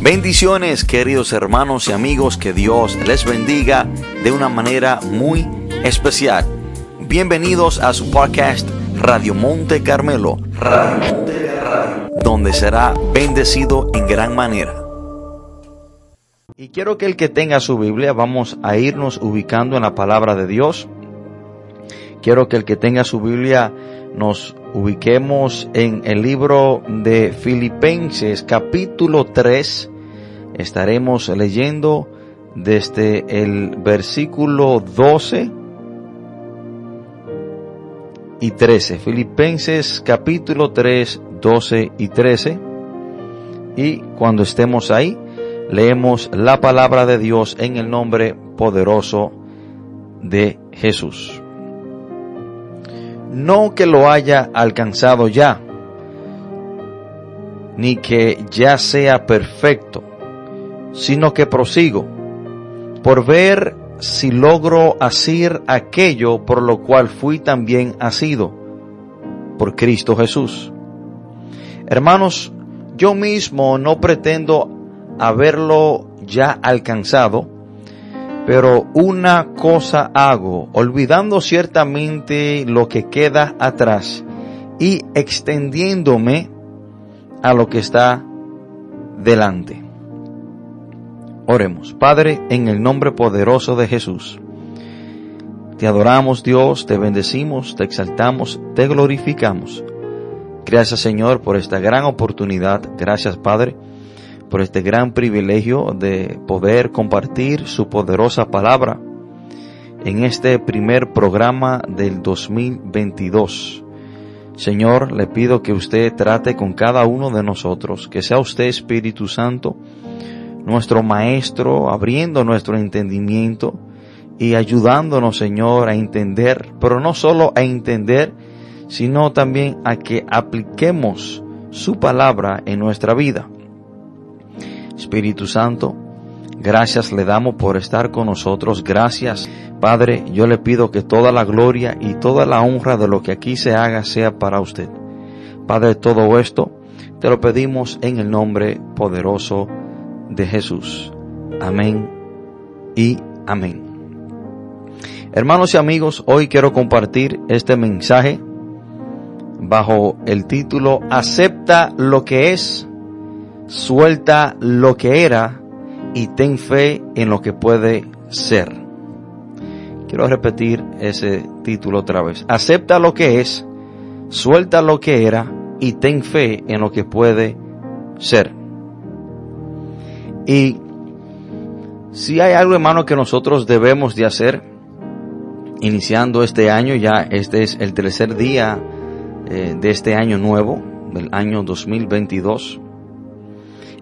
Bendiciones queridos hermanos y amigos, que Dios les bendiga de una manera muy especial. Bienvenidos a su podcast Radio Monte Carmelo, donde será bendecido en gran manera. Y quiero que el que tenga su Biblia, vamos a irnos ubicando en la palabra de Dios. Quiero que el que tenga su Biblia nos ubiquemos en el libro de Filipenses capítulo 3. Estaremos leyendo desde el versículo 12 y 13. Filipenses capítulo 3, 12 y 13. Y cuando estemos ahí, leemos la palabra de Dios en el nombre poderoso de Jesús no que lo haya alcanzado ya, ni que ya sea perfecto, sino que prosigo por ver si logro hacer aquello por lo cual fui también asido por Cristo Jesús. Hermanos, yo mismo no pretendo haberlo ya alcanzado, pero una cosa hago, olvidando ciertamente lo que queda atrás y extendiéndome a lo que está delante. Oremos, Padre, en el nombre poderoso de Jesús. Te adoramos Dios, te bendecimos, te exaltamos, te glorificamos. Gracias Señor por esta gran oportunidad. Gracias Padre por este gran privilegio de poder compartir su poderosa palabra en este primer programa del 2022. Señor, le pido que usted trate con cada uno de nosotros, que sea usted Espíritu Santo, nuestro Maestro, abriendo nuestro entendimiento y ayudándonos, Señor, a entender, pero no solo a entender, sino también a que apliquemos su palabra en nuestra vida. Espíritu Santo, gracias le damos por estar con nosotros. Gracias, Padre, yo le pido que toda la gloria y toda la honra de lo que aquí se haga sea para usted. Padre, todo esto te lo pedimos en el nombre poderoso de Jesús. Amén y amén. Hermanos y amigos, hoy quiero compartir este mensaje bajo el título Acepta lo que es suelta lo que era y ten fe en lo que puede ser. Quiero repetir ese título otra vez. Acepta lo que es, suelta lo que era y ten fe en lo que puede ser. Y si hay algo hermano que nosotros debemos de hacer, iniciando este año, ya este es el tercer día eh, de este año nuevo, del año 2022,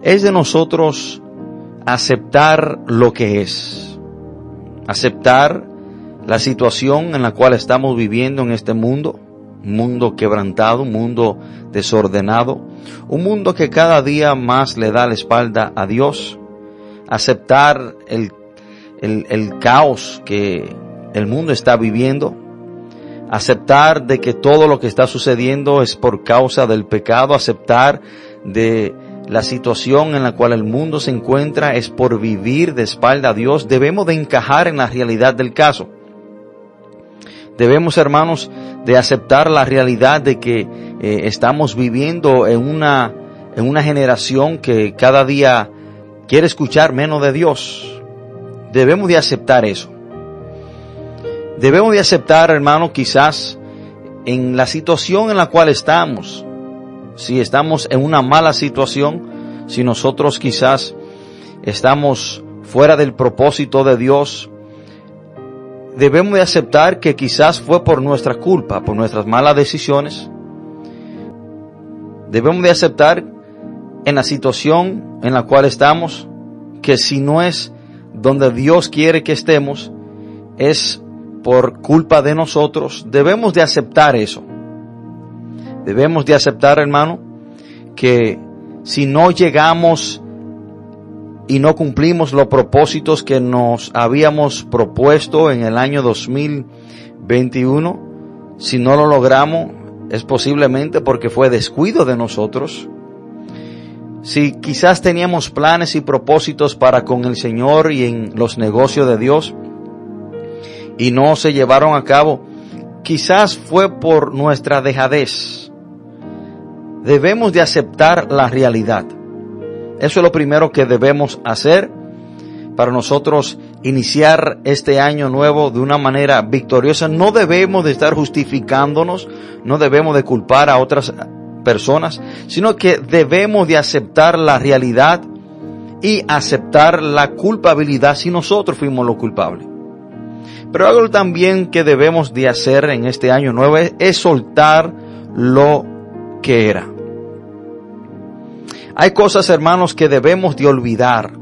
es de nosotros aceptar lo que es, aceptar la situación en la cual estamos viviendo en este mundo, un mundo quebrantado, un mundo desordenado, un mundo que cada día más le da la espalda a Dios, aceptar el, el, el caos que el mundo está viviendo, aceptar de que todo lo que está sucediendo es por causa del pecado, aceptar de la situación en la cual el mundo se encuentra es por vivir de espalda a Dios, debemos de encajar en la realidad del caso. Debemos, hermanos, de aceptar la realidad de que eh, estamos viviendo en una, en una generación que cada día quiere escuchar menos de Dios. Debemos de aceptar eso. Debemos de aceptar, hermano, quizás en la situación en la cual estamos, si estamos en una mala situación, si nosotros quizás estamos fuera del propósito de Dios, debemos de aceptar que quizás fue por nuestra culpa, por nuestras malas decisiones. Debemos de aceptar en la situación en la cual estamos que si no es donde Dios quiere que estemos, es por culpa de nosotros. Debemos de aceptar eso. Debemos de aceptar, hermano, que si no llegamos y no cumplimos los propósitos que nos habíamos propuesto en el año 2021, si no lo logramos, es posiblemente porque fue descuido de nosotros. si quizás teníamos planes y propósitos para con el Señor y en los negocios de Dios y no se llevaron a cabo, quizás fue por nuestra dejadez. Debemos de aceptar la realidad. Eso es lo primero que debemos hacer para nosotros iniciar este año nuevo de una manera victoriosa. No debemos de estar justificándonos, no debemos de culpar a otras personas, sino que debemos de aceptar la realidad y aceptar la culpabilidad si nosotros fuimos los culpables. Pero algo también que debemos de hacer en este año nuevo es, soltar lo que era. Hay cosas, hermanos, que debemos de olvidar.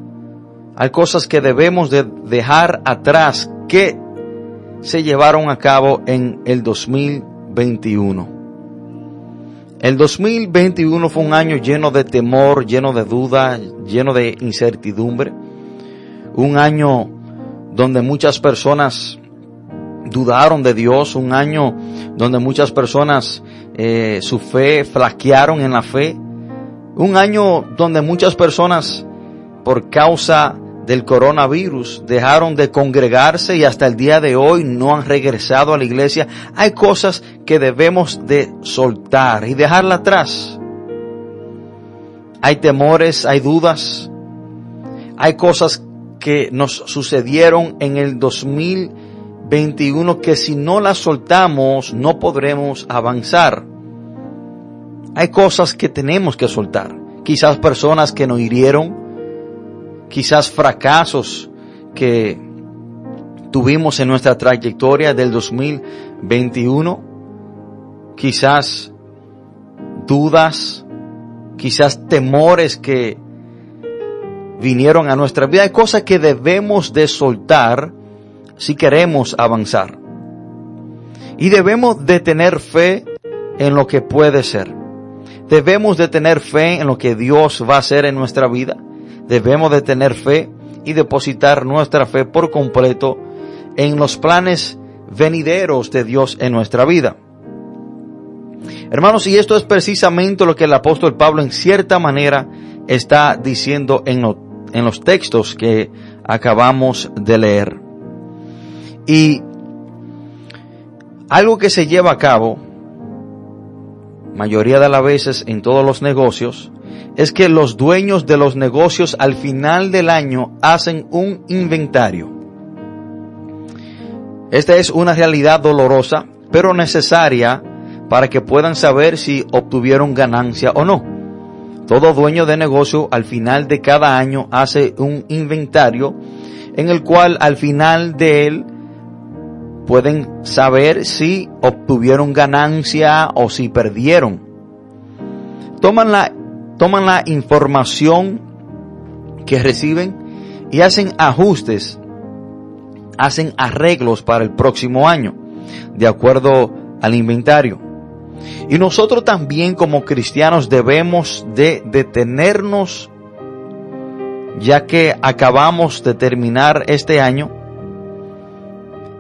Hay cosas que debemos de dejar atrás que se llevaron a cabo en el 2021. El 2021 fue un año lleno de temor, lleno de duda, lleno de incertidumbre. Un año donde muchas personas dudaron de Dios, un año donde muchas personas eh, su fe flaquearon en la fe, un año donde muchas personas por causa del coronavirus dejaron de congregarse y hasta el día de hoy no han regresado a la iglesia. Hay cosas que debemos de soltar y dejarla atrás. Hay temores, hay dudas, hay cosas que nos sucedieron en el 2021 que si no las soltamos no podremos avanzar. Hay cosas que tenemos que soltar. Quizás personas que nos hirieron, quizás fracasos que tuvimos en nuestra trayectoria del 2021, quizás dudas, quizás temores que vinieron a nuestra vida. Hay cosas que debemos de soltar si queremos avanzar. Y debemos de tener fe en lo que puede ser. Debemos de tener fe en lo que Dios va a hacer en nuestra vida debemos de tener fe y depositar nuestra fe por completo en los planes venideros de Dios en nuestra vida. Hermanos, y esto es precisamente lo que el apóstol Pablo en cierta manera está diciendo en, en los textos que acabamos de leer. Y algo que se lleva a cabo, mayoría de las veces en todos los negocios, es que los dueños de los negocios al final del año hacen un inventario. Esta es una realidad dolorosa, pero necesaria para que puedan saber si obtuvieron ganancia o no. Todo dueño de negocio al final de cada año hace un inventario en el cual al final de él pueden saber si obtuvieron ganancia o si perdieron. Toman la toman la información que reciben y hacen ajustes, hacen arreglos para el próximo año, de acuerdo al inventario. Y nosotros también como cristianos debemos de detenernos, ya que acabamos de terminar este año,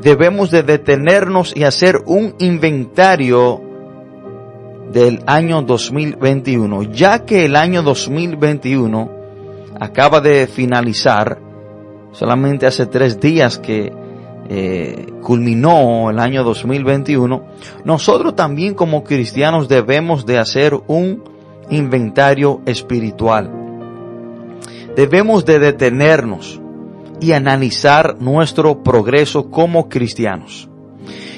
debemos de detenernos y hacer un inventario del año 2021, ya que el año 2021 acaba de finalizar, solamente hace tres días que eh, culminó el año 2021, nosotros también como cristianos debemos de hacer un inventario espiritual. Debemos de detenernos y analizar nuestro progreso como cristianos.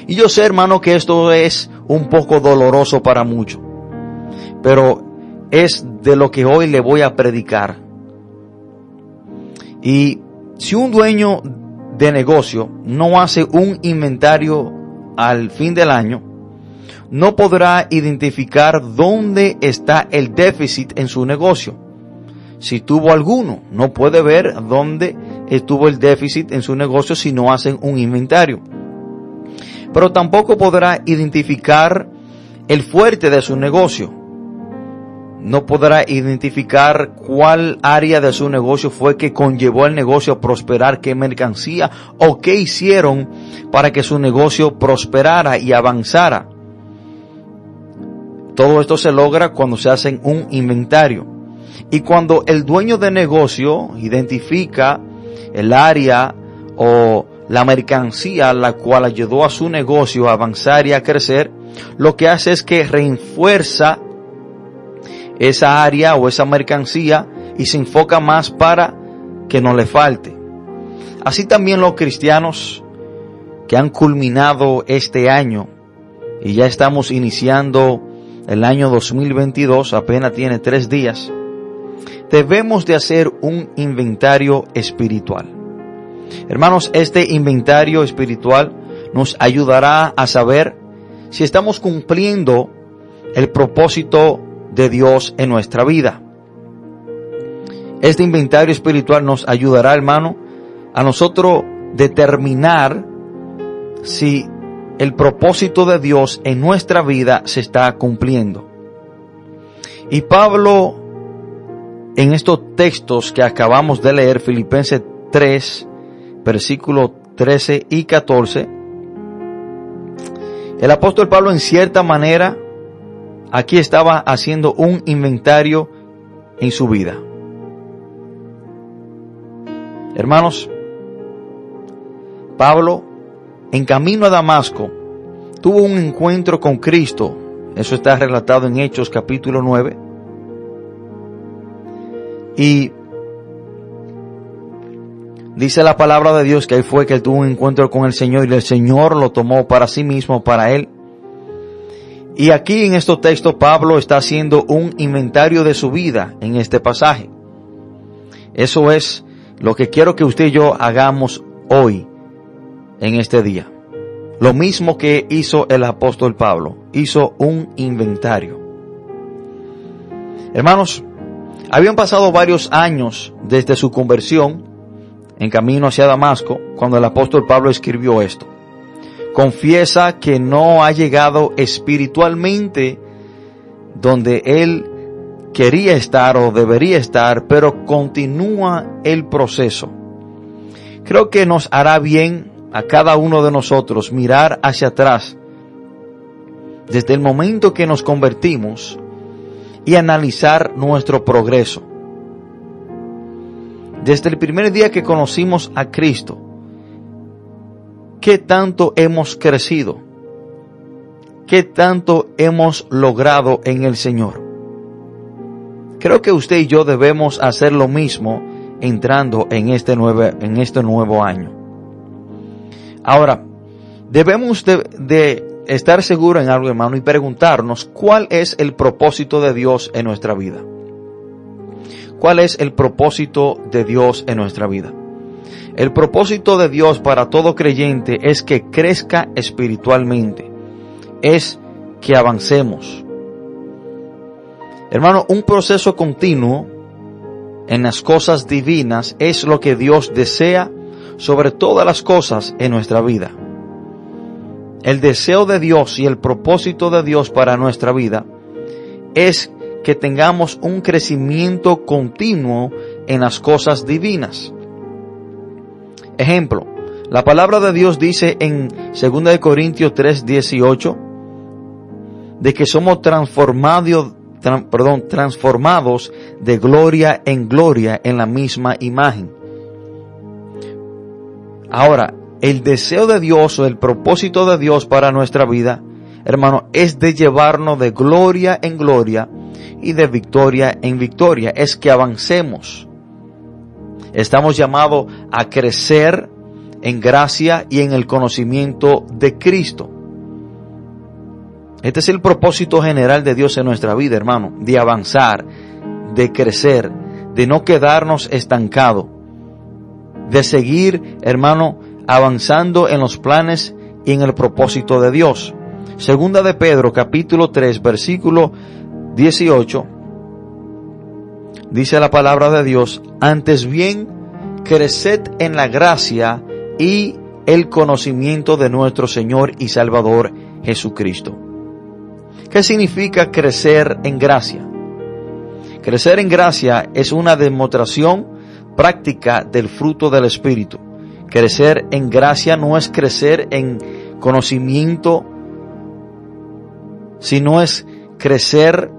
Y yo sé, hermano, que esto es un poco doloroso para muchos, pero es de lo que hoy le voy a predicar. Y si un dueño de negocio no hace un inventario al fin del año, no podrá identificar dónde está el déficit en su negocio. Si tuvo alguno, no puede ver dónde estuvo el déficit en su negocio si no hacen un inventario pero tampoco podrá identificar el fuerte de su negocio. No podrá identificar cuál área de su negocio fue que conllevó al negocio a prosperar, qué mercancía o qué hicieron para que su negocio prosperara y avanzara. Todo esto se logra cuando se hace un inventario. Y cuando el dueño de negocio identifica el área o la mercancía la cual ayudó a su negocio a avanzar y a crecer, lo que hace es que refuerza esa área o esa mercancía y se enfoca más para que no le falte. Así también los cristianos que han culminado este año y ya estamos iniciando el año 2022, apenas tiene tres días, debemos de hacer un inventario espiritual. Hermanos, este inventario espiritual nos ayudará a saber si estamos cumpliendo el propósito de Dios en nuestra vida. Este inventario espiritual nos ayudará, hermano, a nosotros determinar si el propósito de Dios en nuestra vida se está cumpliendo. Y Pablo, en estos textos que acabamos de leer, Filipenses 3, versículos 13 y 14, el apóstol Pablo en cierta manera aquí estaba haciendo un inventario en su vida. Hermanos, Pablo en camino a Damasco tuvo un encuentro con Cristo. Eso está relatado en Hechos capítulo 9. Y dice la palabra de Dios que ahí fue que tuvo un encuentro con el Señor y el Señor lo tomó para sí mismo, para él. Y aquí en estos textos Pablo está haciendo un inventario de su vida en este pasaje. Eso es lo que quiero que usted y yo hagamos hoy, en este día. Lo mismo que hizo el apóstol Pablo, hizo un inventario. Hermanos, habían pasado varios años desde su conversión en camino hacia Damasco cuando el apóstol Pablo escribió esto confiesa que no ha llegado espiritualmente donde él quería estar o debería estar, pero continúa el proceso. Creo que nos hará bien a cada uno de nosotros mirar hacia atrás desde el momento que nos convertimos y analizar nuestro progreso. Desde el primer día que conocimos a Cristo, ¿Qué tanto hemos crecido? ¿Qué tanto hemos logrado en el Señor? Creo que usted y yo debemos hacer lo mismo entrando en este nuevo, en este nuevo año. Ahora, debemos de, de estar seguros en algo, hermano, y preguntarnos cuál es el propósito de Dios en nuestra vida. ¿Cuál es el propósito de Dios en nuestra vida? El propósito de Dios para todo creyente es que crezca espiritualmente, es que avancemos. Hermano, un proceso continuo en las cosas divinas es lo que Dios desea sobre todas las cosas en nuestra vida. El deseo de Dios y el propósito de Dios para nuestra vida es que tengamos un crecimiento continuo en las cosas divinas. Ejemplo, la palabra de Dios dice en 2 Corintios 3, 18, de que somos transformados, transformados de gloria en gloria en la misma imagen. Ahora, el deseo de Dios o el propósito de Dios para nuestra vida, hermano, es de llevarnos de gloria en gloria y de victoria en victoria. Es que avancemos. Estamos llamados a crecer en gracia y en el conocimiento de Cristo. Este es el propósito general de Dios en nuestra vida, hermano, de avanzar, de crecer, de no quedarnos estancados, de seguir, hermano, avanzando en los planes y en el propósito de Dios. Segunda de Pedro, capítulo 3, versículo 18 dice la palabra de Dios, antes bien, creced en la gracia y el conocimiento de nuestro Señor y Salvador Jesucristo. ¿Qué significa crecer en gracia? Crecer en gracia es una demostración práctica del fruto del Espíritu. Crecer en gracia no es crecer en conocimiento, sino es crecer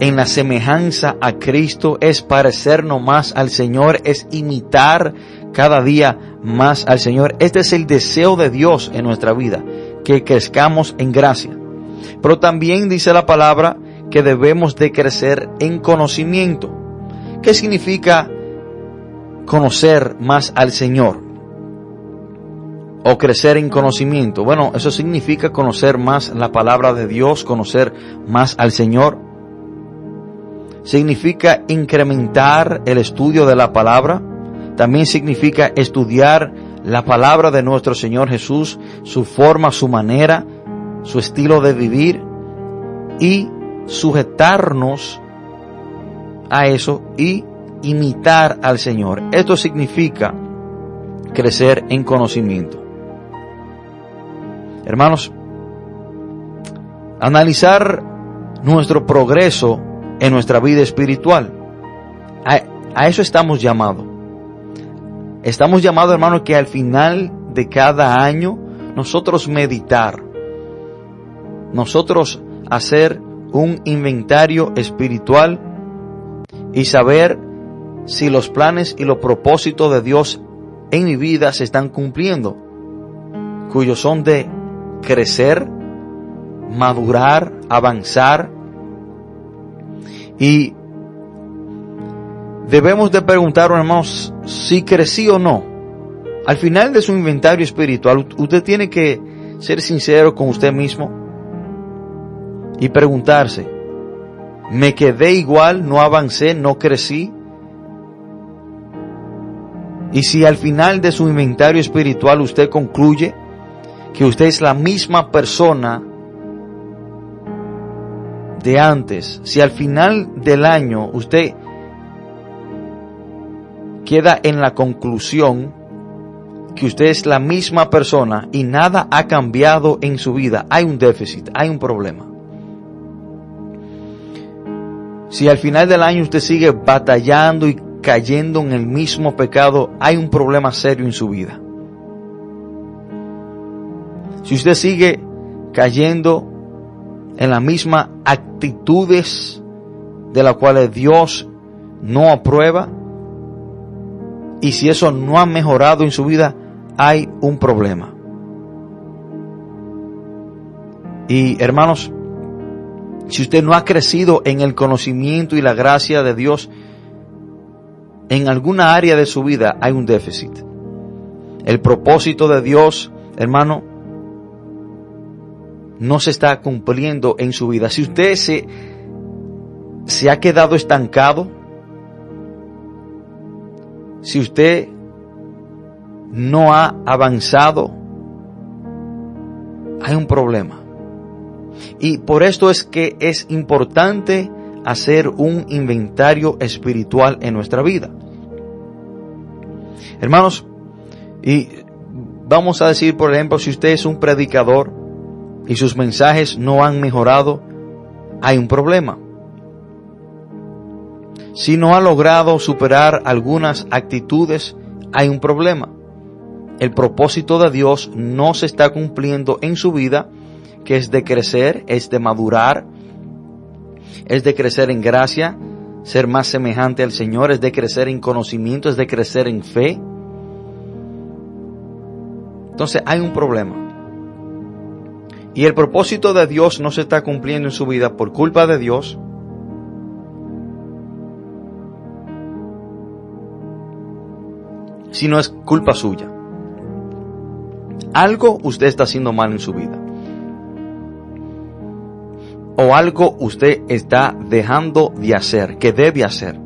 en la semejanza a Cristo, es parecernos más al Señor, es imitar cada día más al Señor. Este es el deseo de Dios en nuestra vida, que crezcamos en gracia. Pero también dice la palabra que debemos de crecer en conocimiento. ¿Qué significa conocer más al Señor? O crecer en conocimiento. Bueno, eso significa conocer más la palabra de Dios, conocer más al Señor. Significa incrementar el estudio de la palabra. También significa estudiar la palabra de nuestro Señor Jesús, su forma, su manera, su estilo de vivir y sujetarnos a eso y imitar al Señor. Esto significa crecer en conocimiento. Hermanos, analizar nuestro progreso en nuestra vida espiritual. A, eso estamos llamados. Estamos llamados, hermanos, que al final de cada año nosotros meditar, nosotros hacer un inventario espiritual y saber si los planes y los propósitos de Dios en mi vida se están cumpliendo, cuyos son de crecer, madurar, avanzar y debemos de preguntar, hermanos, si crecí o no. Al final de su inventario espiritual, usted tiene que ser sincero con usted mismo y preguntarse, ¿me quedé igual, no avancé, no crecí? Y si al final de su inventario espiritual usted concluye que usted es la misma persona de antes, si al final del año usted queda en la conclusión que usted es la misma persona y nada ha cambiado en su vida, hay un déficit, hay un problema. Si al final del año usted sigue batallando y cayendo en el mismo pecado, hay un problema serio en su vida. Si usted sigue cayendo en la misma actitudes de las cuales Dios no aprueba, y si eso no ha mejorado en su vida, hay un problema. Y hermanos, si usted no ha crecido en el conocimiento y la gracia de Dios, en alguna área de su vida hay un déficit. El propósito de Dios, hermano, no se está cumpliendo en su vida. Si usted se, se ha quedado estancado, si usted no ha avanzado, hay un problema. Y por esto es que es importante hacer un inventario espiritual en nuestra vida. Hermanos, y vamos a decir, por ejemplo, si usted es un predicador y sus mensajes no han mejorado, hay un problema. Si no ha logrado superar algunas actitudes, hay un problema. El propósito de Dios no se está cumpliendo en su vida que es de crecer, es de madurar, es de crecer en gracia, ser más semejante al Señor, es de crecer en conocimiento, es de crecer en fe. Entonces hay un problema. Y el propósito de Dios no se está cumpliendo en su vida por culpa de Dios. Sino es culpa suya. Algo usted está haciendo mal en su vida o algo usted está dejando de hacer, que debe hacer.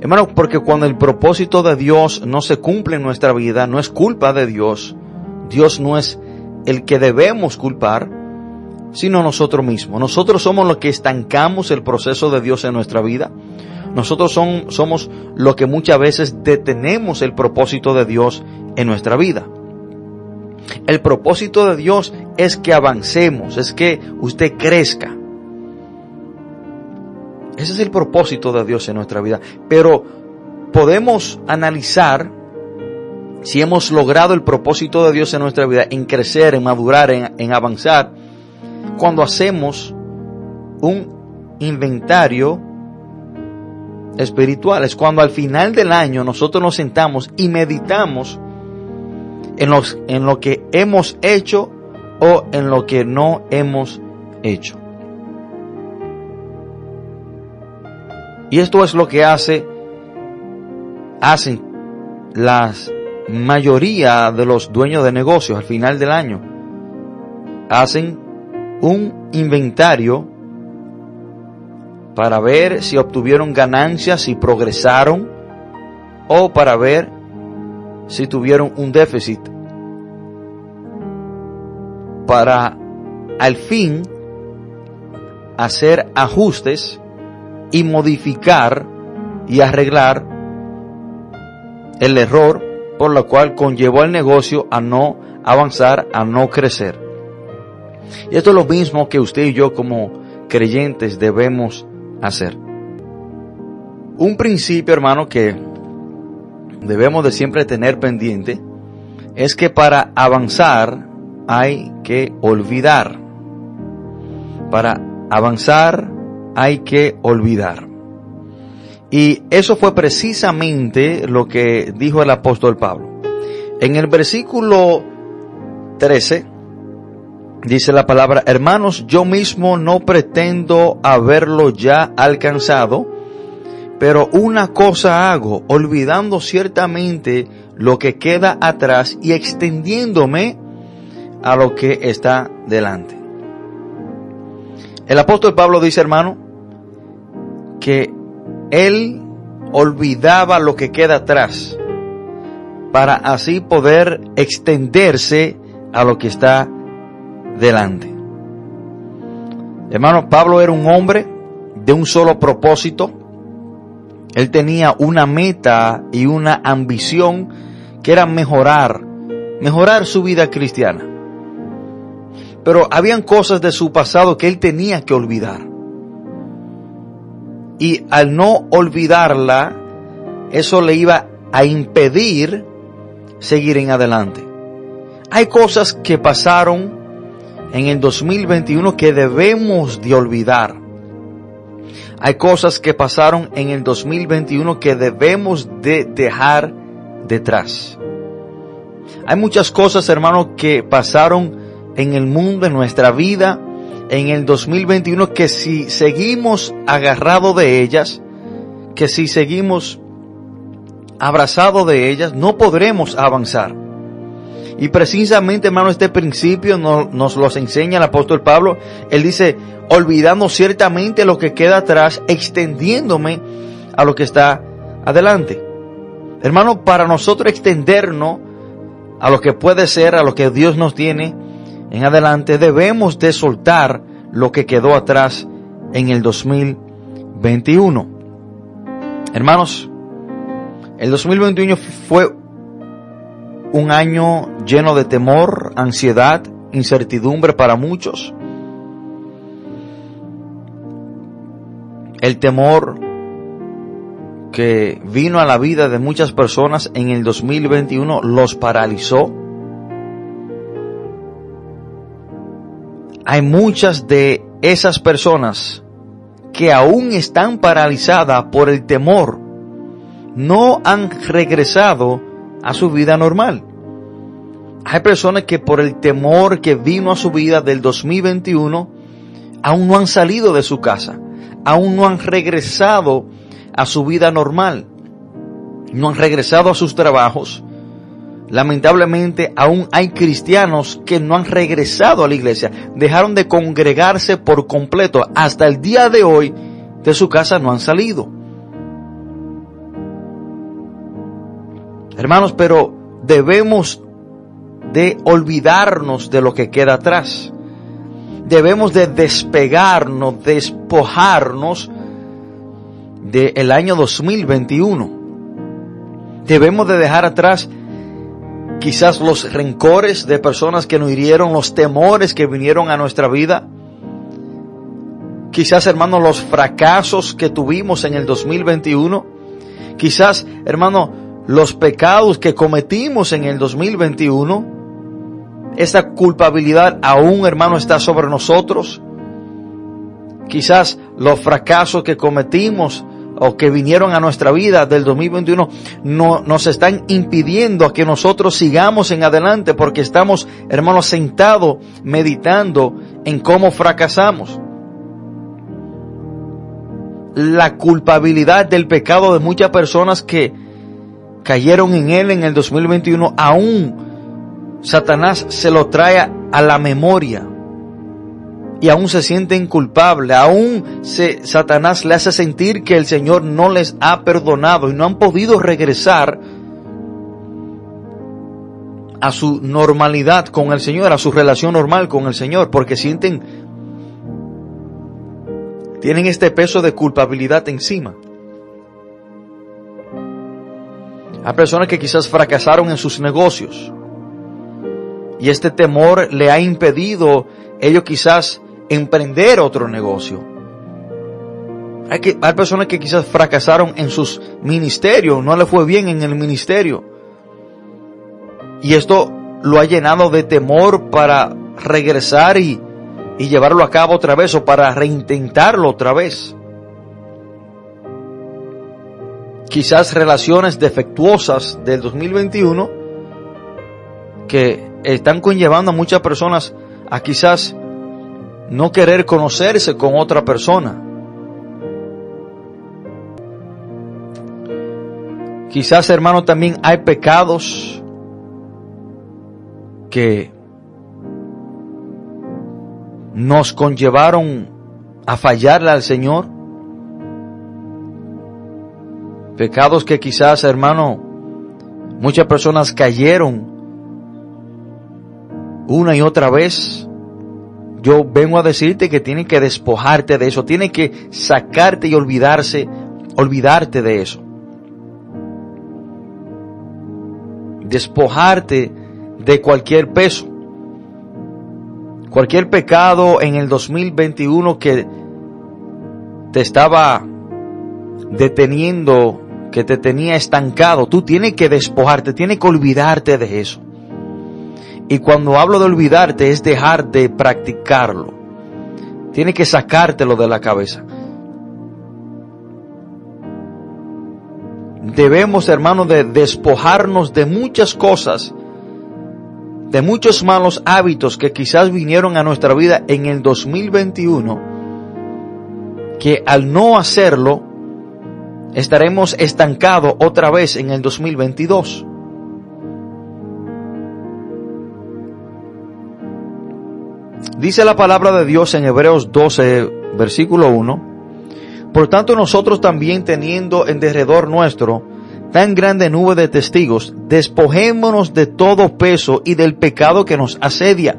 Hermano, porque cuando el propósito de Dios no se cumple en nuestra vida, no es culpa de Dios. Dios no es el que debemos culpar, sino nosotros mismos. Nosotros somos los que estancamos el proceso de Dios en nuestra vida. Nosotros somos los que muchas veces detenemos el propósito de Dios en nuestra vida. El propósito de Dios es que avancemos, es que usted crezca. Ese es el propósito de Dios en nuestra vida. Pero podemos analizar si hemos logrado el propósito de Dios en nuestra vida, en crecer, en madurar, en, avanzar, cuando hacemos un inventario espiritual. Es cuando al final del año nosotros nos sentamos y meditamos en, los, en lo que hemos hecho o en lo que no hemos hecho. Y esto es lo que hace, hacen las mayoría de los dueños de negocios al final del año. Hacen un inventario para ver si obtuvieron ganancias, si progresaron, o para ver si tuvieron un déficit. Para al fin hacer ajustes y modificar y arreglar el error por lo cual conllevó al negocio a no avanzar, a no crecer. Y esto es lo mismo que usted y yo como creyentes debemos hacer. Un principio, hermano, que debemos de siempre tener pendiente es que para avanzar hay que olvidar. Para avanzar hay que olvidar. Y eso fue precisamente lo que dijo el apóstol Pablo. En el versículo 13 dice la palabra, hermanos, yo mismo no pretendo haberlo ya alcanzado, pero una cosa hago, olvidando ciertamente lo que queda atrás y extendiéndome a lo que está delante. El apóstol Pablo dice, hermano, que él olvidaba lo que queda atrás para así poder extenderse a lo que está delante. Hermano, Pablo era un hombre de un solo propósito. Él tenía una meta y una ambición que era mejorar, mejorar su vida cristiana. Pero habían cosas de su pasado que él tenía que olvidar. Y al no olvidarla, eso le iba a impedir seguir en adelante. Hay cosas que pasaron en el 2021 que debemos de olvidar. Hay cosas que pasaron en el 2021 que debemos de dejar detrás. Hay muchas cosas, hermano, que pasaron en el mundo, en nuestra vida, en el 2021 que si seguimos agarrados de ellas, que si seguimos abrazados de ellas, no podremos avanzar. Y precisamente, hermano, este principio nos, los enseña el apóstol Pablo. Él dice, olvidando ciertamente lo que queda atrás, extendiéndome a lo que está adelante. Hermano, para nosotros extendernos a lo que puede ser, a lo que Dios nos tiene, en adelante debemos de soltar lo que quedó atrás en el 2021. Hermanos, el 2021 fue un año lleno de temor, ansiedad, incertidumbre para muchos. El temor que vino a la vida de muchas personas en el 2021 los paralizó hay muchas de esas personas que aún están paralizadas por el temor, no han regresado a su vida normal. Hay personas que por el temor que vino a su vida del 2021, aún no han salido de su casa, aún no han regresado a su vida normal, no han regresado a sus trabajos, Lamentablemente aún hay cristianos que no han regresado a la iglesia, dejaron de congregarse por completo. Hasta el día de hoy de su casa no han salido. Hermanos, pero debemos de olvidarnos de lo que queda atrás. Debemos de despegarnos, despojarnos del año 2021. Debemos de dejar atrás quizás los rencores de personas que nos hirieron, los temores que vinieron a nuestra vida. Quizás, hermano, los fracasos que tuvimos en el 2021. Quizás, hermano, los pecados que cometimos en el 2021. Esta culpabilidad aún, hermano, está sobre nosotros. quizás los fracasos que cometimos o que vinieron a nuestra vida del 2021 no, nos están impidiendo que nosotros sigamos en adelante porque estamos, hermanos, sentados meditando en cómo fracasamos. La culpabilidad del pecado de muchas personas que cayeron en él en el 2021, aún Satanás se lo trae a la memoria y aún se sienten culpables, aún se, Satanás le hace sentir que el Señor no les ha perdonado y no han podido regresar a su normalidad con el Señor, a su relación normal con el Señor, porque sienten, tienen este peso de culpabilidad encima. Hay personas que quizás fracasaron en sus negocios y este temor le ha impedido ellos quizás emprender otro negocio. Hay, que, hay personas que quizás fracasaron en sus ministerios, no le fue bien en el ministerio. Y esto lo ha llenado de temor para regresar y, y llevarlo a cabo otra vez o para reintentarlo otra vez. Quizás relaciones defectuosas del 2021 que están conllevando a muchas personas a quizás no querer conocerse con otra persona. Quizás, hermano, también hay pecados que nos conllevaron a fallarle al Señor. Pecados que quizás, hermano, muchas personas cayeron una y otra vez yo vengo a decirte que tienes que despojarte de eso, tienes que sacarte y olvidarse, olvidarte de eso. Despojarte de cualquier peso. Cualquier pecado en el 2021 que te estaba deteniendo, que te tenía estancado, tú tienes que despojarte, tienes que olvidarte de eso. Y cuando hablo de olvidarte es dejar de practicarlo. Tiene que sacártelo de la cabeza. Debemos, hermanos, de despojarnos de muchas cosas, de muchos malos hábitos que quizás vinieron a nuestra vida en el 2021, que al no hacerlo, estaremos estancados otra vez en el 2022. Dice la palabra de Dios en Hebreos 12, versículo 1. Por tanto nosotros también teniendo en derredor nuestro tan grande nube de testigos, despojémonos de todo peso y del pecado que nos asedia.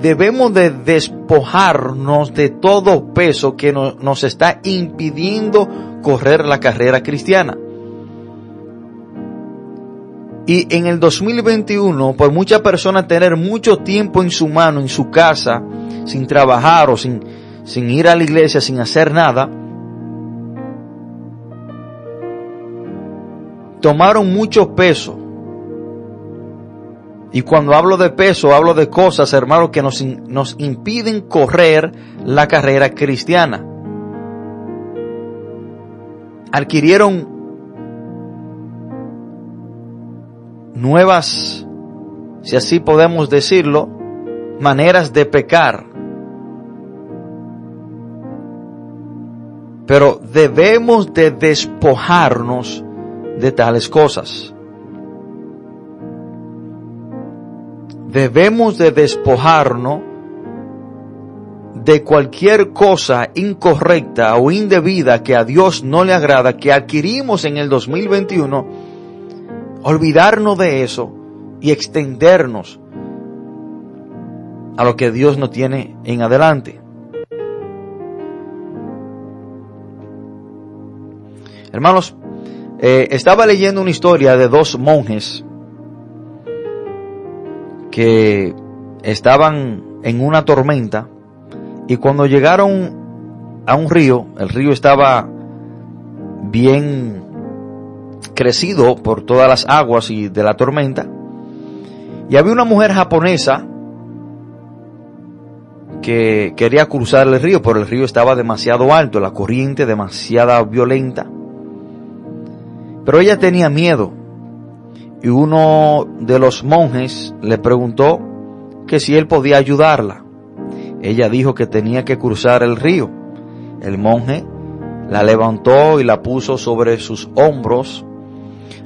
Debemos de despojarnos de todo peso que nos está impidiendo correr la carrera cristiana. Y en el 2021, por muchas personas tener mucho tiempo en su mano, en su casa, sin trabajar o sin, sin ir a la iglesia, sin hacer nada, tomaron mucho peso. Y cuando hablo de peso, hablo de cosas, hermanos, que nos, nos impiden correr la carrera cristiana. Adquirieron nuevas, si así podemos decirlo, maneras de pecar. Pero debemos de despojarnos de tales cosas. Debemos de despojarnos de cualquier cosa incorrecta o indebida que a Dios no le agrada que adquirimos en el 2021 olvidarnos de eso y extendernos a lo que Dios nos tiene en adelante. Hermanos, eh, estaba leyendo una historia de dos monjes que estaban en una tormenta y cuando llegaron a un río, el río estaba bien crecido por todas las aguas y de la tormenta. Y había una mujer japonesa que quería cruzar el río, pero el río estaba demasiado alto, la corriente demasiado violenta. Pero ella tenía miedo y uno de los monjes le preguntó que si él podía ayudarla. Ella dijo que tenía que cruzar el río. El monje la levantó y la puso sobre sus hombros,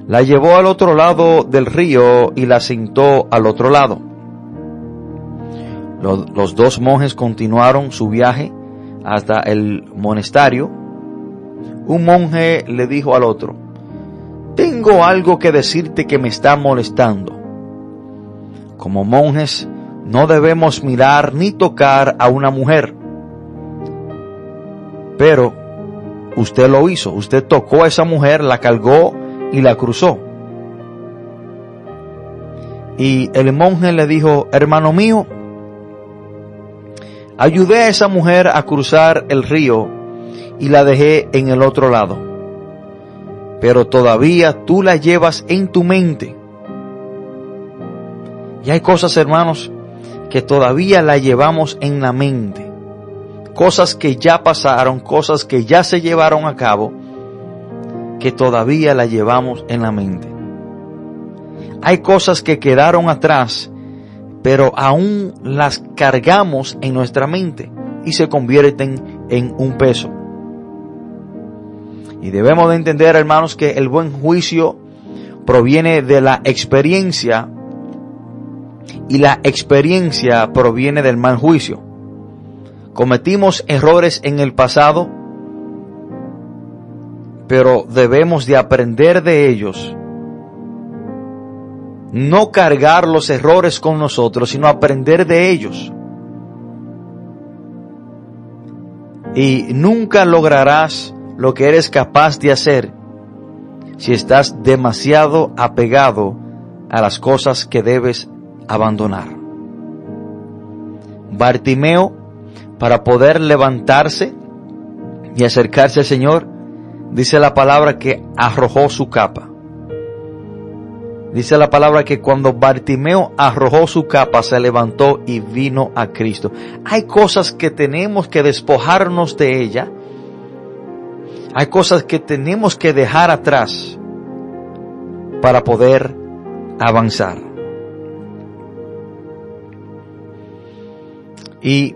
la llevó al otro lado del río y la sentó al otro lado. Los, dos monjes continuaron su viaje hasta el monasterio. Un monje le dijo al otro, tengo algo que decirte que me está molestando. Como monjes no debemos mirar ni tocar a una mujer. Pero usted lo hizo, usted tocó a esa mujer, la cargó y la cruzó. Y el monje le dijo, hermano mío, ayudé a esa mujer a cruzar el río y la dejé en el otro lado. Pero todavía tú la llevas en tu mente. Y hay cosas, hermanos, que todavía la llevamos en la mente. Cosas que ya pasaron, cosas que ya se llevaron a cabo, que todavía la llevamos en la mente. Hay cosas que quedaron atrás, pero aún las cargamos en nuestra mente y se convierten en un peso. Y debemos de entender, hermanos, que el buen juicio proviene de la experiencia y la experiencia proviene del mal juicio. Cometimos errores en el pasado, pero debemos de aprender de ellos. No cargar los errores con nosotros, sino aprender de ellos. Y nunca lograrás lo que eres capaz de hacer si estás demasiado apegado a las cosas que debes abandonar. Bartimeo, para poder levantarse y acercarse al Señor, dice la palabra que arrojó su capa. Dice la palabra que cuando Bartimeo arrojó su capa, se levantó y vino a Cristo. Hay cosas que tenemos que despojarnos de ella. Hay cosas que tenemos que dejar atrás para poder avanzar. Y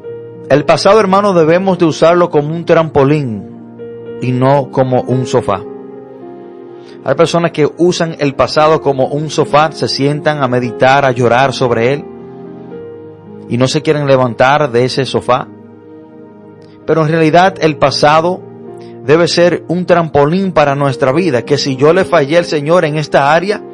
el pasado, hermano, debemos de usarlo como un trampolín y no como un sofá. Hay personas que usan el pasado como un sofá, se sientan a meditar, a llorar sobre él y no se quieren levantar de ese sofá. Pero en realidad el pasado debe ser un trampolín para nuestra vida, que si yo le fallé al Señor en esta área,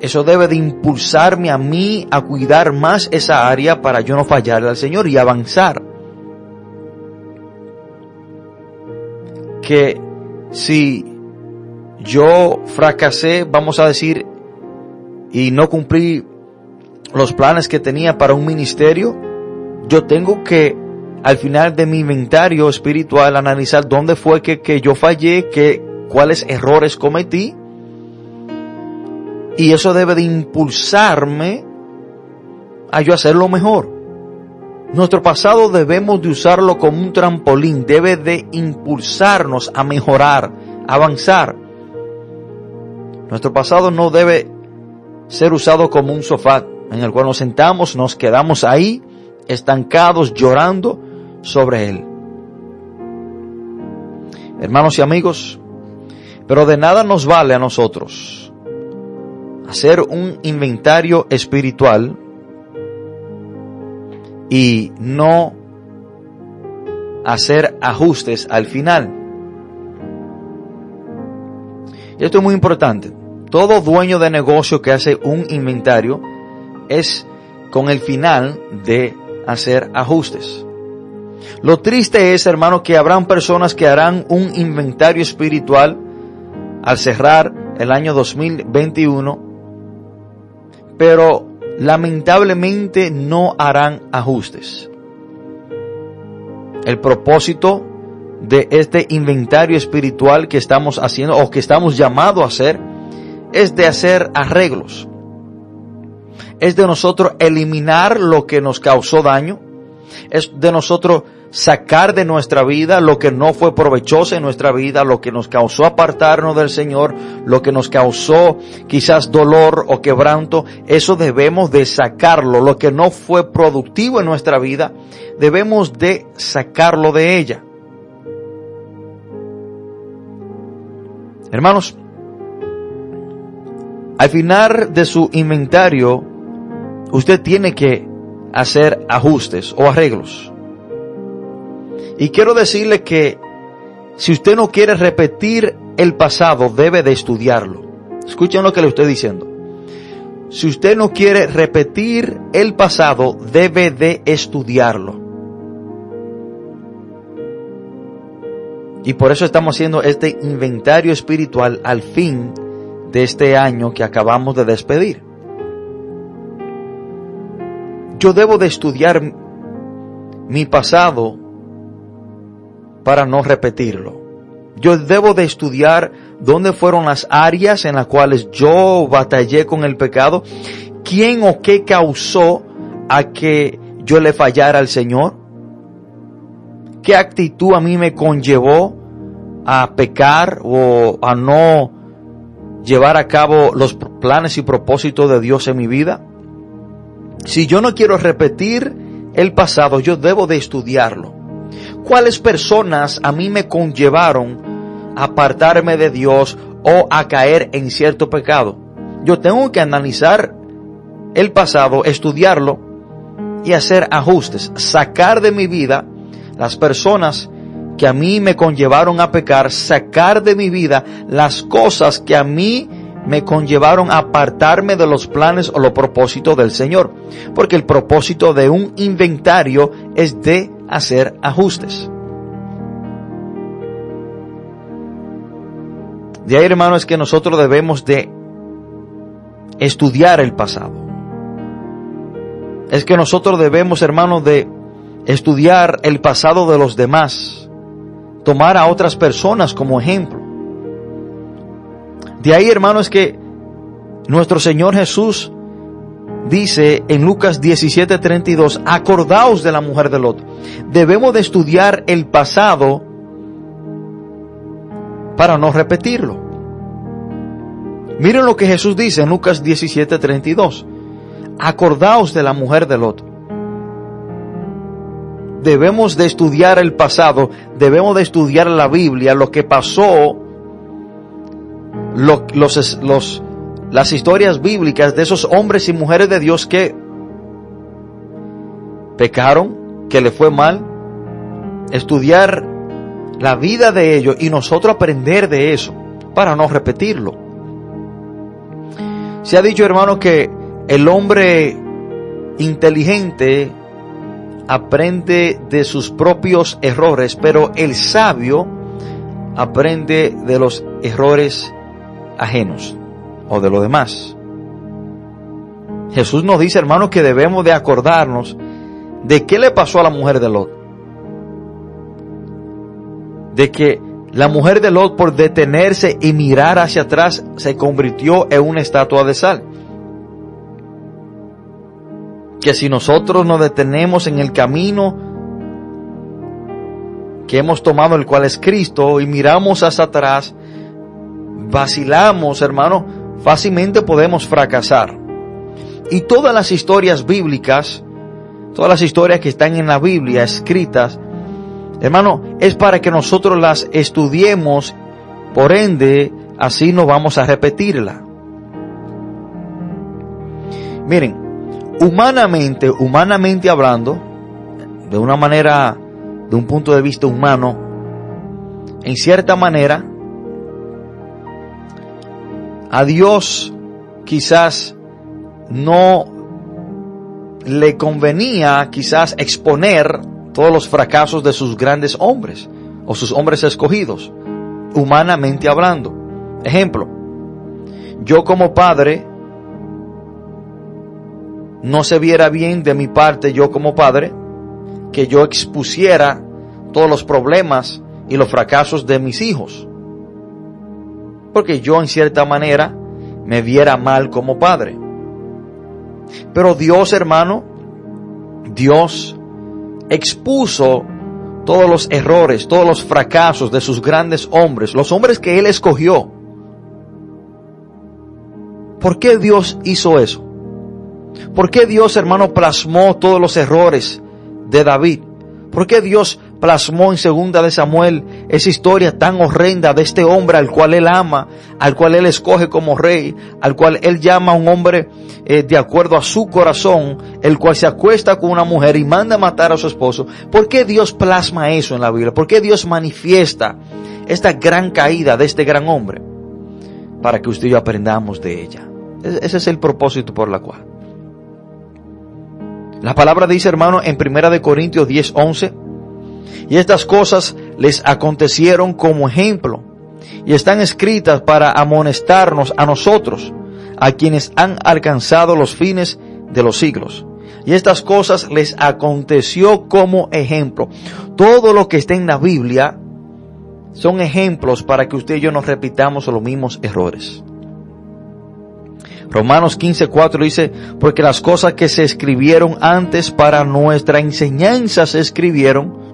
eso debe de impulsarme a mí a cuidar más esa área para yo no fallarle al Señor y avanzar. Que si yo fracasé, vamos a decir, y no cumplí los planes que tenía para un ministerio, yo tengo que al final de mi inventario espiritual analizar dónde fue que, que yo fallé, que, cuáles errores cometí y eso debe de impulsarme a yo hacerlo mejor. Nuestro pasado debemos de usarlo como un trampolín, debe de impulsarnos a mejorar, a avanzar. Nuestro pasado no debe ser usado como un sofá en el cual nos sentamos, nos quedamos ahí, estancados, llorando sobre él. Hermanos y amigos, pero de nada nos vale a nosotros hacer un inventario espiritual y no hacer ajustes al final. Esto es muy importante. Todo dueño de negocio que hace un inventario es con el final de hacer ajustes. Lo triste es, hermano, que habrán personas que harán un inventario espiritual al cerrar el año 2021 pero lamentablemente no harán ajustes. El propósito de este inventario espiritual que estamos haciendo o que estamos llamados a hacer es de hacer arreglos. Es de nosotros eliminar lo que nos causó daño, Es de nosotros sacar de nuestra vida lo que no fue provechoso en nuestra vida, lo que nos causó apartarnos del Señor, lo que nos causó quizás dolor o quebranto, eso debemos de sacarlo, lo que no fue productivo en nuestra vida, debemos de sacarlo de ella. Hermanos, al final de su inventario, usted tiene que hacer ajustes o arreglos. Y quiero decirle que si usted no quiere repetir el pasado, debe de estudiarlo. Escuchen lo que le estoy diciendo. Si usted no quiere repetir el pasado, debe de estudiarlo. Y por eso estamos haciendo este inventario espiritual al fin de este año que acabamos de despedir. Yo debo de estudiar mi pasado para no repetirlo. Yo debo de estudiar dónde fueron las áreas en las cuales yo batallé con el pecado, quién o qué causó a que yo le fallara al Señor, qué actitud a mí me conllevó a pecar o a no llevar a cabo los planes y propósitos de Dios en mi vida. Si yo no quiero repetir el pasado, yo debo de estudiarlo cuáles personas a mí me conllevaron a apartarme de Dios o a caer en cierto pecado. Yo tengo que analizar el pasado, estudiarlo y hacer ajustes, sacar de mi vida las personas que a mí me conllevaron a pecar, sacar de mi vida las cosas que a mí me conllevaron a apartarme de los planes o los propósitos del Señor. Porque el propósito de un inventario es de hacer ajustes. De ahí, hermano, es que nosotros debemos de estudiar el pasado. Es que nosotros debemos, hermano, de estudiar el pasado de los demás. Tomar a otras personas como ejemplo. De ahí, hermano, es que nuestro Señor Jesús dice en Lucas 17:32, acordaos de la mujer de Lot. Debemos de estudiar el pasado para no repetirlo. Miren lo que Jesús dice en Lucas 17:32. Acordaos de la mujer de Lot. Debemos de estudiar el pasado, debemos de estudiar la Biblia, lo que pasó, los, los, las historias bíblicas de esos hombres y mujeres de Dios que pecaron, que le fue mal, estudiar la vida de ellos y nosotros aprender de eso para no repetirlo. Se ha dicho, hermano, que el hombre inteligente aprende de sus propios errores, pero el sabio aprende de los errores ajenos o de lo demás. Jesús nos dice, hermanos, que debemos de acordarnos de qué le pasó a la mujer de Lot. De que la mujer de Lot por detenerse y mirar hacia atrás se convirtió en una estatua de sal. Que si nosotros nos detenemos en el camino que hemos tomado, el cual es Cristo, y miramos hacia atrás, vacilamos, hermano, fácilmente podemos fracasar. Y todas las historias bíblicas, todas las historias que están en la Biblia escritas, hermano, es para que nosotros las estudiemos, por ende, así no vamos a repetirla. Miren, humanamente, humanamente hablando, de una manera, de un punto de vista humano, en cierta manera, a Dios quizás no le convenía quizás exponer todos los fracasos de sus grandes hombres o sus hombres escogidos, humanamente hablando. Ejemplo, yo como padre no se viera bien de mi parte, yo como padre, que yo expusiera todos los problemas y los fracasos de mis hijos porque yo en cierta manera me viera mal como padre. Pero Dios, hermano, Dios expuso todos los errores, todos los fracasos de sus grandes hombres, los hombres que él escogió. ¿Por qué Dios hizo eso? ¿Por qué Dios, hermano, plasmó todos los errores de David? ¿Por qué Dios plasmó en segunda de Samuel esa historia tan horrenda de este hombre al cual él ama, al cual él escoge como rey, al cual él llama a un hombre eh, de acuerdo a su corazón, el cual se acuesta con una mujer y manda a matar a su esposo? ¿Por qué Dios plasma eso en la Biblia? ¿Por qué Dios manifiesta esta gran caída de este gran hombre? Para que usted y yo aprendamos de ella. Ese es el propósito por la cual. La palabra dice, hermano, en Primera de Corintios 10, 11, y estas cosas les acontecieron como ejemplo, y están escritas para amonestarnos a nosotros, a quienes han alcanzado los fines de los siglos. Y estas cosas les aconteció como ejemplo. Todo lo que está en la Biblia son ejemplos para que usted y yo no repitamos los mismos errores. Romanos 15:4 dice, porque las cosas que se escribieron antes para nuestra enseñanza se escribieron,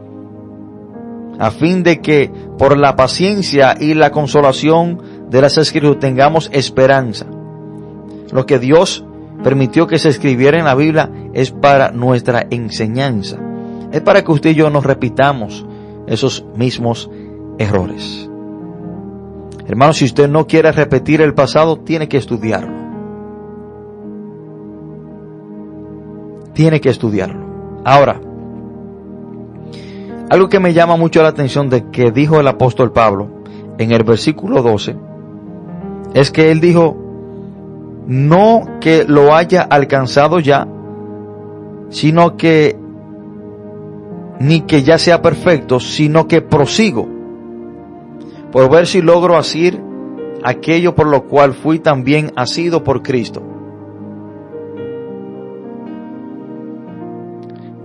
a fin de que por la paciencia y la consolación de las escrituras tengamos esperanza. Lo que Dios permitió que se escribiera en la Biblia es para nuestra enseñanza. Es para que usted y yo nos repitamos esos mismos errores. Hermano, si usted no quiere repetir el pasado, tiene que estudiarlo. tiene que estudiarlo. Ahora, algo que me llama mucho la atención de que dijo el apóstol Pablo en el versículo 12 es que él dijo, no que lo haya alcanzado ya, sino que ni que ya sea perfecto, sino que prosigo por ver si logro asir aquello por lo cual fui también asido por Cristo.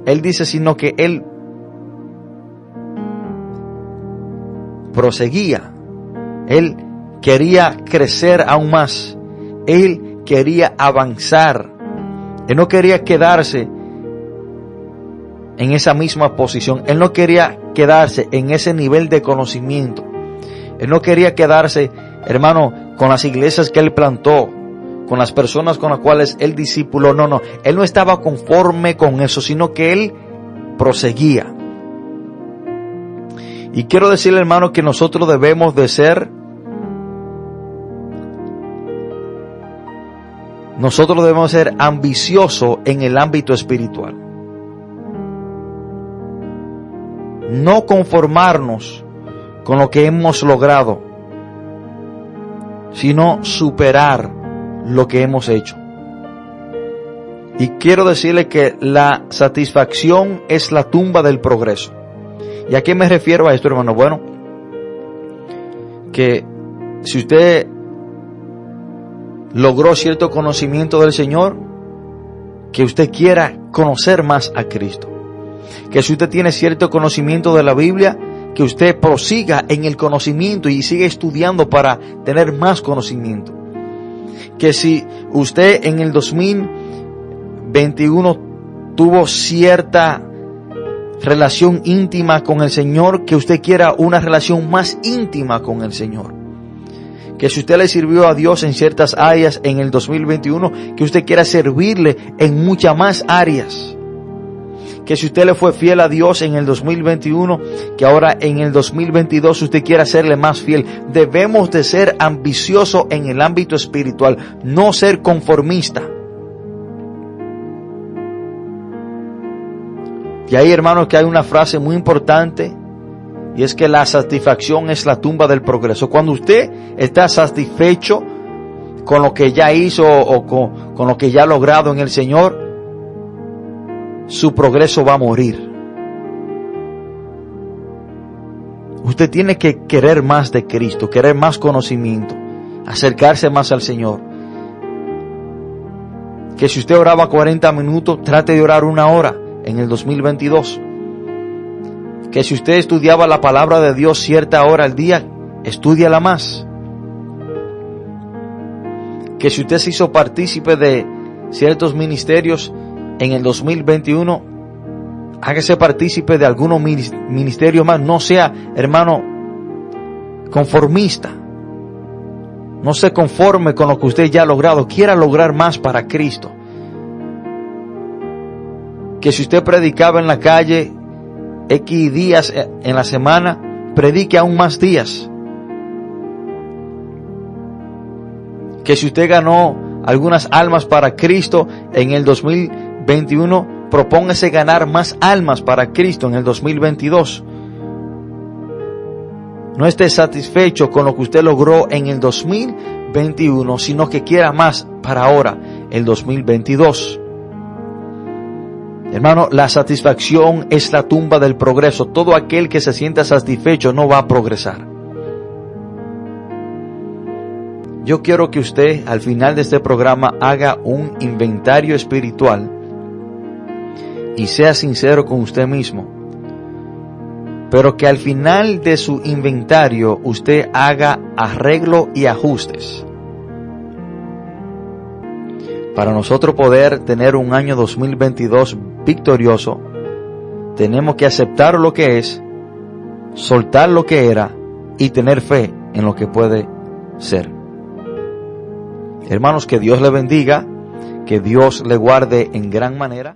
Él dice, sino que él proseguía. Él quería crecer aún más. Él quería avanzar. Él no quería quedarse en esa misma posición. Él no quería quedarse en ese nivel de conocimiento. Él no quería quedarse, hermano, con las iglesias que él plantó, con las personas con las cuales él discípulo, no, no, él no estaba conforme con eso, sino que él proseguía. Y quiero decirle hermano que nosotros debemos de ser, nosotros debemos ser ambiciosos en el ámbito espiritual. No conformarnos con lo que hemos logrado, sino superar lo que hemos hecho. Y quiero decirle que la satisfacción es la tumba del progreso. ¿Y a qué me refiero a esto, hermano? Bueno, que si usted logró cierto conocimiento del Señor, que usted quiera conocer más a Cristo. Que si usted tiene cierto conocimiento de la Biblia, que usted prosiga en el conocimiento y siga estudiando para tener más conocimiento que si usted en el 2021 tuvo cierta relación íntima con el Señor, que usted quiera una relación más íntima con el Señor. Que si usted le sirvió a Dios en ciertas áreas en el 2021, que usted quiera servirle en muchas más áreas que si usted le fue fiel a Dios en el 2021, que ahora en el 2022 usted quiera serle más fiel. Debemos de ser ambiciosos en el ámbito espiritual, no ser conformista. Y ahí hermanos que hay una frase muy importante y es que la satisfacción es la tumba del progreso. Cuando usted está satisfecho con lo que ya hizo o con, con lo que ya ha logrado en el Señor, su progreso va a morir. Usted tiene que querer más de Cristo, querer más conocimiento, acercarse más al Señor. Que si usted oraba 40 minutos, trate de orar una hora en el 2022. Que si usted estudiaba la palabra de Dios cierta hora al día, estudiala más. Que si usted se hizo partícipe de ciertos ministerios, en el 2021 hágase partícipe de algunos ministerios más, no sea, hermano, conformista. No se conforme con lo que usted ya ha logrado, quiera lograr más para Cristo. Que si usted predicaba en la calle X días en la semana, predique aún más días. Que si usted ganó algunas almas para Cristo en el 2021, propóngase ganar más almas para Cristo en el 2022. No esté satisfecho con lo que usted logró en el 2021, sino que quiera más para ahora, el 2022. Hermano, la satisfacción es la tumba del progreso. Todo aquel que se sienta satisfecho no va a progresar. Yo quiero que usted al final de este programa haga un inventario espiritual y sea sincero con usted mismo. Pero que al final de su inventario usted haga arreglo y ajustes. Para nosotros poder tener un año 2022 victorioso, tenemos que aceptar lo que es, soltar lo que era y tener fe en lo que puede ser. Hermanos, que Dios le bendiga, que Dios le guarde en gran manera.